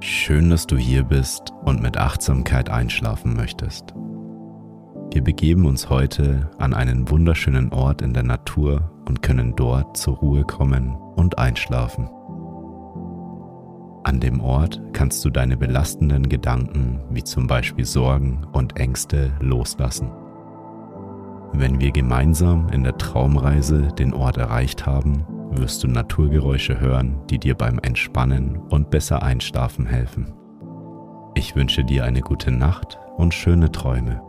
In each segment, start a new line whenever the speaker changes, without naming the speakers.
Schön, dass du hier bist und mit Achtsamkeit einschlafen möchtest. Wir begeben uns heute an einen wunderschönen Ort in der Natur und können dort zur Ruhe kommen und einschlafen. An dem Ort kannst du deine belastenden Gedanken wie zum Beispiel Sorgen und Ängste loslassen. Wenn wir gemeinsam in der Traumreise den Ort erreicht haben, wirst du Naturgeräusche hören, die dir beim Entspannen und besser einschlafen helfen. Ich wünsche dir eine gute Nacht und schöne Träume.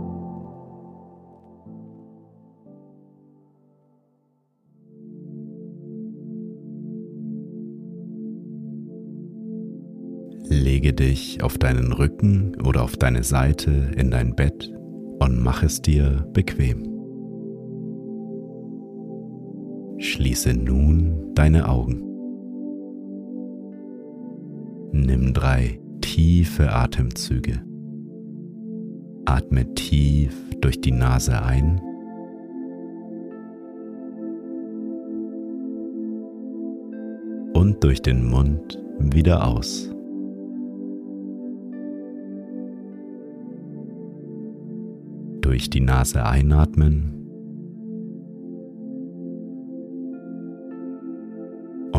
Lege dich auf deinen Rücken oder auf deine Seite in dein Bett und mach es dir bequem. Schließe nun deine Augen. Nimm drei tiefe Atemzüge. Atme tief durch die Nase ein. Und durch den Mund wieder aus. Durch die Nase einatmen.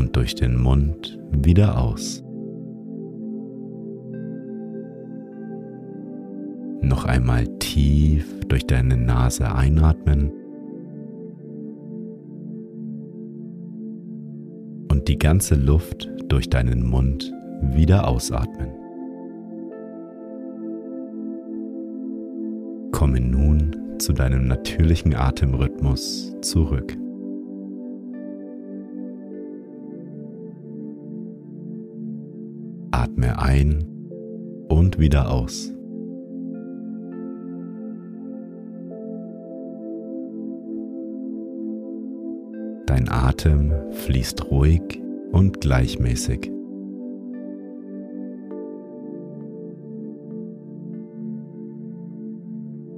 Und durch den Mund wieder aus. Noch einmal tief durch deine Nase einatmen. Und die ganze Luft durch deinen Mund wieder ausatmen. Komme nun zu deinem natürlichen Atemrhythmus zurück. Wieder aus. Dein Atem fließt ruhig und gleichmäßig.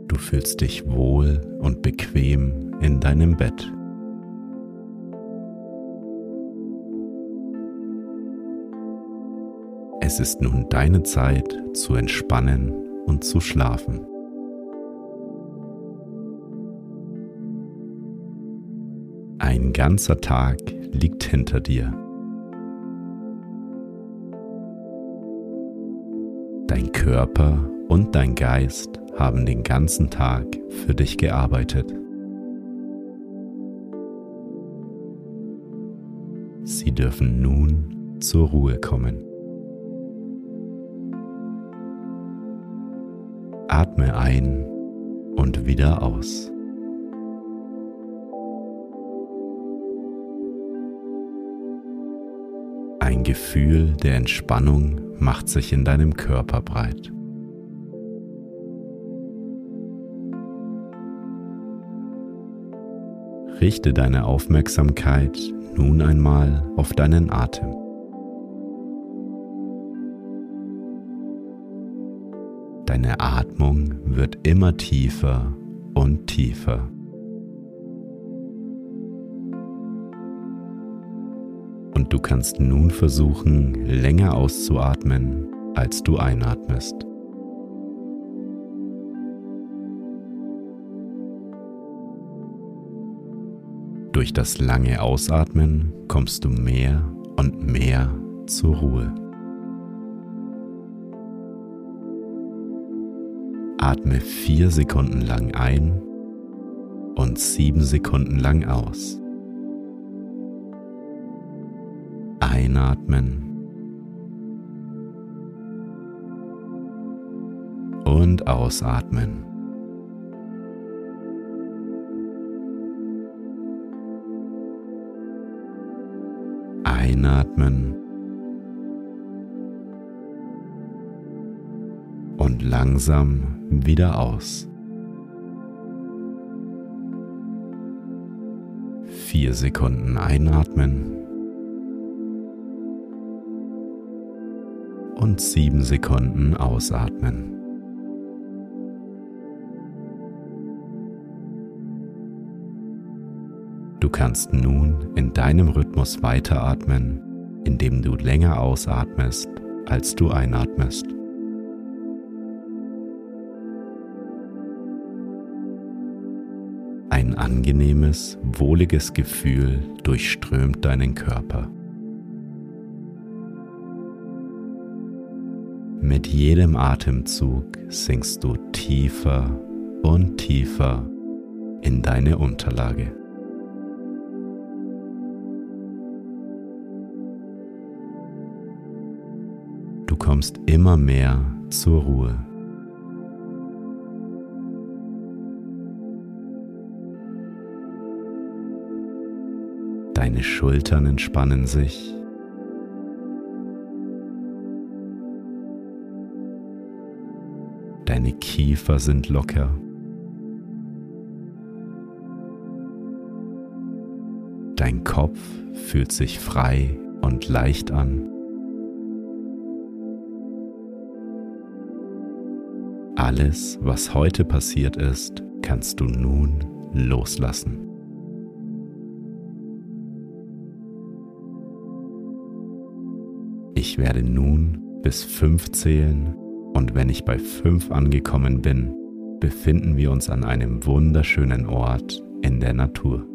Du fühlst dich wohl und bequem in deinem Bett. Es ist nun deine Zeit zu entspannen und zu schlafen. Ein ganzer Tag liegt hinter dir. Dein Körper und dein Geist haben den ganzen Tag für dich gearbeitet. Sie dürfen nun zur Ruhe kommen. Atme ein und wieder aus. Ein Gefühl der Entspannung macht sich in deinem Körper breit. Richte deine Aufmerksamkeit nun einmal auf deinen Atem. Deine Atmung wird immer tiefer und tiefer. Und du kannst nun versuchen, länger auszuatmen, als du einatmest. Durch das lange Ausatmen kommst du mehr und mehr zur Ruhe. Atme vier Sekunden lang ein und sieben Sekunden lang aus. Einatmen und ausatmen. Einatmen und langsam wieder aus. Vier Sekunden einatmen und sieben Sekunden ausatmen. Du kannst nun in deinem Rhythmus weiteratmen, indem du länger ausatmest, als du einatmest. Angenehmes, wohliges Gefühl durchströmt deinen Körper. Mit jedem Atemzug sinkst du tiefer und tiefer in deine Unterlage. Du kommst immer mehr zur Ruhe. Schultern entspannen sich. Deine Kiefer sind locker. Dein Kopf fühlt sich frei und leicht an. Alles, was heute passiert ist, kannst du nun loslassen. Ich werde nun bis fünf zählen und wenn ich bei fünf angekommen bin, befinden wir uns an einem wunderschönen Ort in der Natur.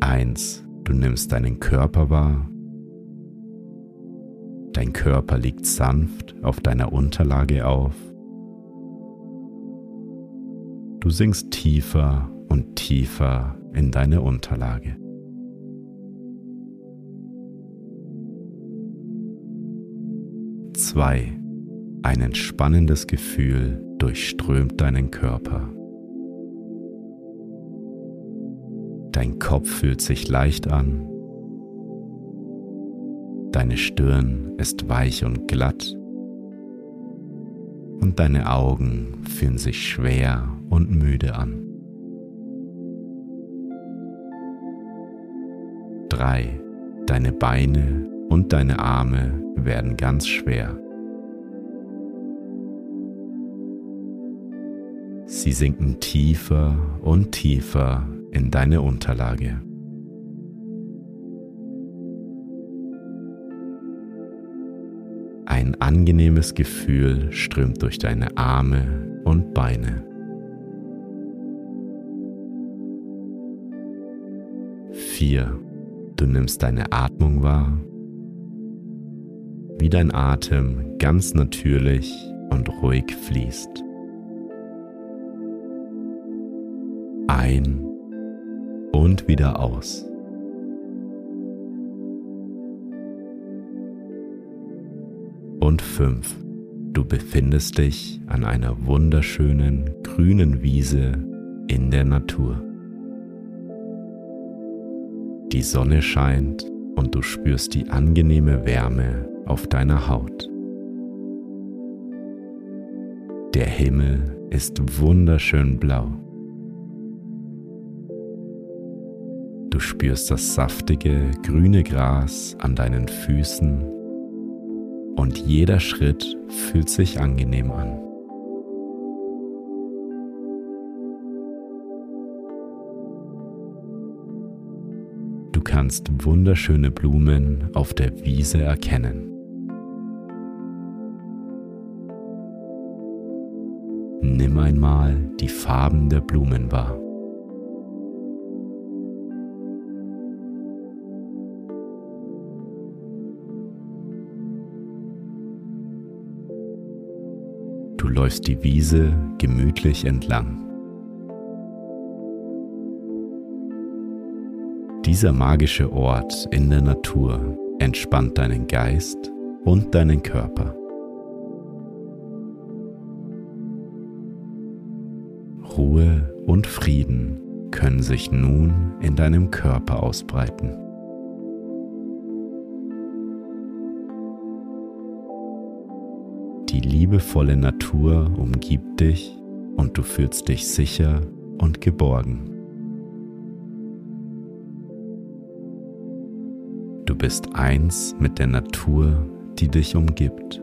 Eins, du nimmst deinen Körper wahr Dein Körper liegt sanft auf deiner Unterlage auf. Du sinkst tiefer und tiefer in deine Unterlage. Zwei. Ein entspannendes Gefühl durchströmt deinen Körper. Dein Kopf fühlt sich leicht an Deine Stirn ist weich und glatt und deine Augen fühlen sich schwer und müde an. 3. Deine Beine und deine Arme werden ganz schwer. Sie sinken tiefer und tiefer in deine Unterlage. Ein angenehmes Gefühl strömt durch deine Arme und Beine. Vier. Du nimmst deine Atmung wahr, wie dein Atem ganz natürlich und ruhig fließt. Ein und wieder aus. Und 5. Du befindest dich an einer wunderschönen grünen Wiese in der Natur. Die Sonne scheint und du spürst die angenehme Wärme auf deiner Haut. Der Himmel ist wunderschön blau. Du spürst das saftige grüne Gras an deinen Füßen und jeder Schritt fühlt sich angenehm an. Du kannst wunderschöne Blumen auf der Wiese erkennen. Nimm einmal die Farben der Blumen wahr. Läufst die Wiese gemütlich entlang. Dieser magische Ort in der Natur entspannt deinen Geist und deinen Körper. Ruhe und Frieden können sich nun in deinem Körper ausbreiten. Liebevolle Natur umgibt dich und du fühlst dich sicher und geborgen. Du bist eins mit der Natur, die dich umgibt.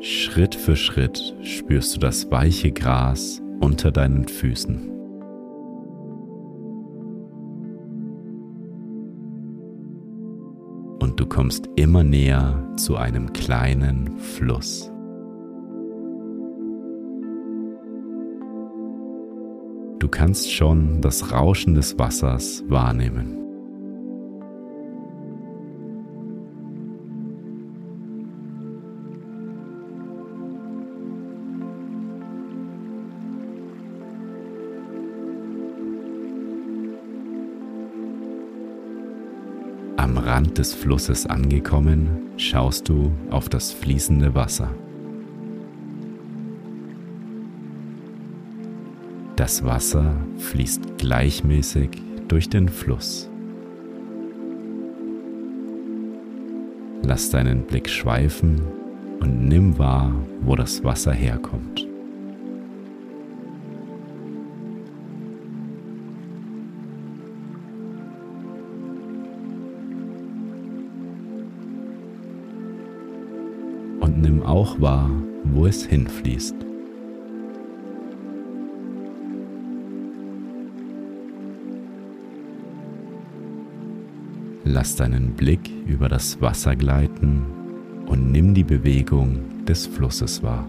Schritt für Schritt spürst du das weiche Gras unter deinen Füßen. Kommst immer näher zu einem kleinen Fluss. Du kannst schon das Rauschen des Wassers wahrnehmen. Rand des Flusses angekommen, schaust du auf das fließende Wasser. Das Wasser fließt gleichmäßig durch den Fluss. Lass deinen Blick schweifen und nimm wahr, wo das Wasser herkommt. Wahr, wo es hinfließt. Lass deinen Blick über das Wasser gleiten und nimm die Bewegung des Flusses wahr.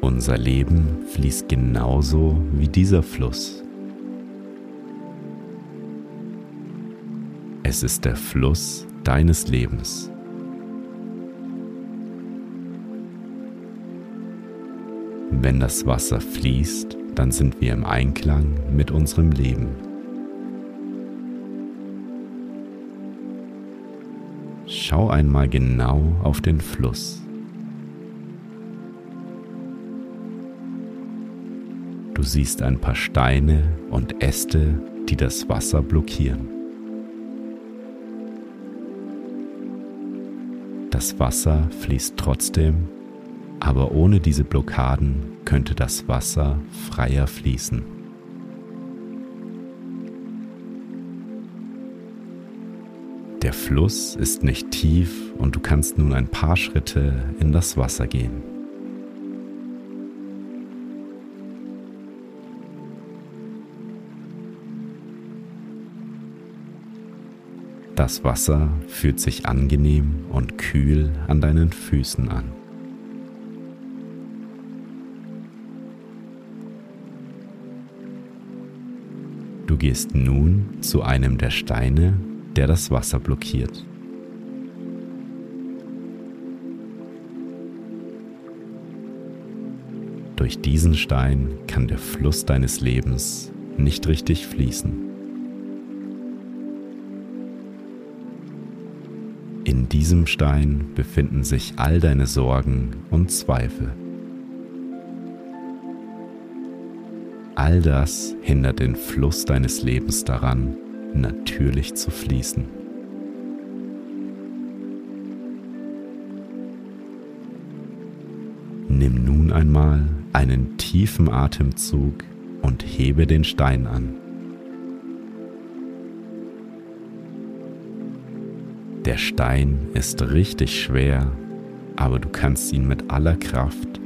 Unser Leben fließt genauso wie dieser Fluss. Es ist der Fluss deines Lebens. Wenn das Wasser fließt, dann sind wir im Einklang mit unserem Leben. Schau einmal genau auf den Fluss. Du siehst ein paar Steine und Äste, die das Wasser blockieren. Das Wasser fließt trotzdem, aber ohne diese Blockaden könnte das Wasser freier fließen. Der Fluss ist nicht tief und du kannst nun ein paar Schritte in das Wasser gehen. Das Wasser fühlt sich angenehm und kühl an deinen Füßen an. Du gehst nun zu einem der Steine, der das Wasser blockiert. Durch diesen Stein kann der Fluss deines Lebens nicht richtig fließen. In diesem Stein befinden sich all deine Sorgen und Zweifel. All das hindert den Fluss deines Lebens daran, natürlich zu fließen. Nimm nun einmal einen tiefen Atemzug und hebe den Stein an. Der Stein ist richtig schwer, aber du kannst ihn mit aller Kraft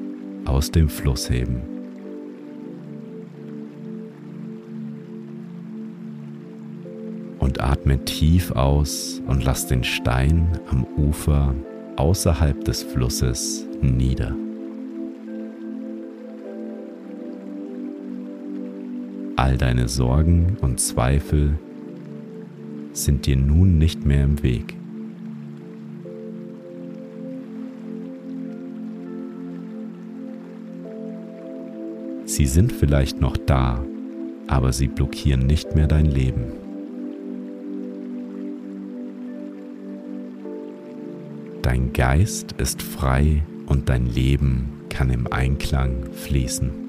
aus dem Fluss heben. Und atme tief aus und lass den Stein am Ufer außerhalb des Flusses nieder. All deine Sorgen und Zweifel sind dir nun nicht mehr im Weg. Sie sind vielleicht noch da, aber sie blockieren nicht mehr dein Leben. Dein Geist ist frei und dein Leben kann im Einklang fließen.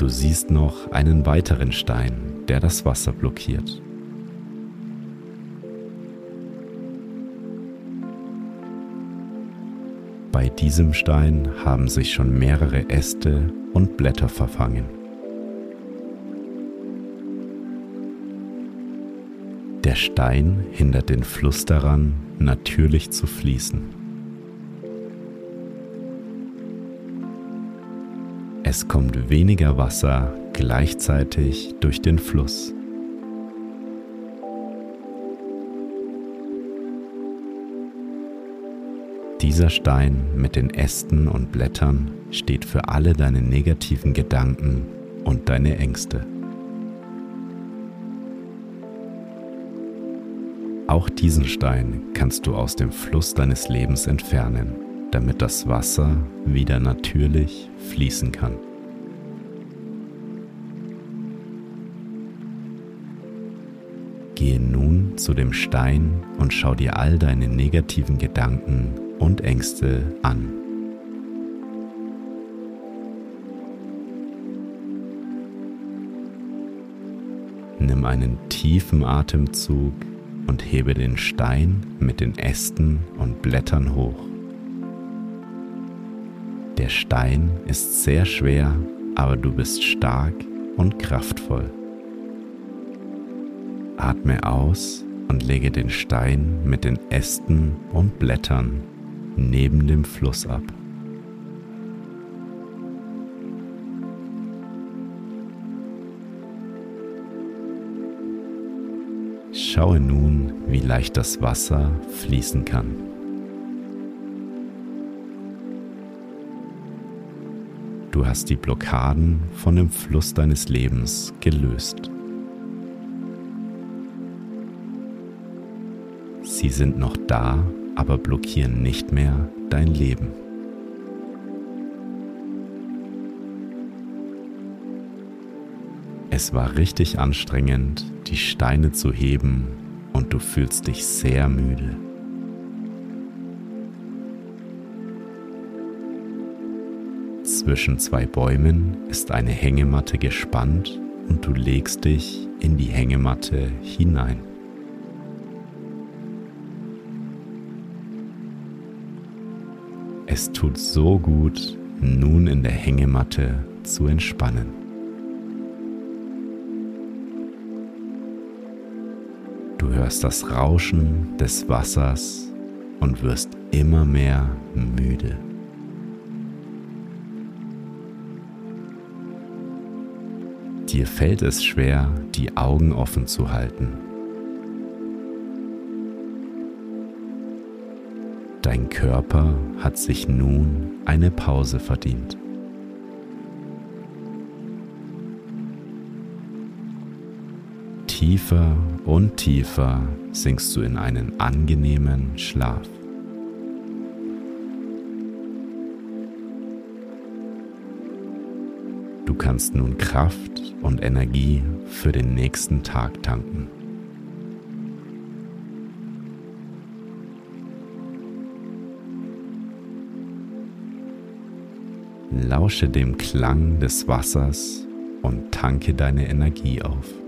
Du siehst noch einen weiteren Stein, der das Wasser blockiert. Bei diesem Stein haben sich schon mehrere Äste und Blätter verfangen. Der Stein hindert den Fluss daran, natürlich zu fließen. Kommt weniger Wasser gleichzeitig durch den Fluss. Dieser Stein mit den Ästen und Blättern steht für alle deine negativen Gedanken und deine Ängste. Auch diesen Stein kannst du aus dem Fluss deines Lebens entfernen, damit das Wasser wieder natürlich fließen kann. Zu dem Stein und schau dir all deine negativen Gedanken und Ängste an. Nimm einen tiefen Atemzug und hebe den Stein mit den Ästen und Blättern hoch. Der Stein ist sehr schwer, aber du bist stark und kraftvoll. Atme aus und lege den Stein mit den Ästen und Blättern neben dem Fluss ab. Schaue nun, wie leicht das Wasser fließen kann. Du hast die Blockaden von dem Fluss deines Lebens gelöst. Sie sind noch da, aber blockieren nicht mehr dein Leben. Es war richtig anstrengend, die Steine zu heben und du fühlst dich sehr müde. Zwischen zwei Bäumen ist eine Hängematte gespannt und du legst dich in die Hängematte hinein. Es tut so gut, nun in der Hängematte zu entspannen. Du hörst das Rauschen des Wassers und wirst immer mehr müde. Dir fällt es schwer, die Augen offen zu halten. Dein Körper hat sich nun eine Pause verdient. Tiefer und tiefer sinkst du in einen angenehmen Schlaf. Du kannst nun Kraft und Energie für den nächsten Tag tanken. Lausche dem Klang des Wassers und tanke deine Energie auf.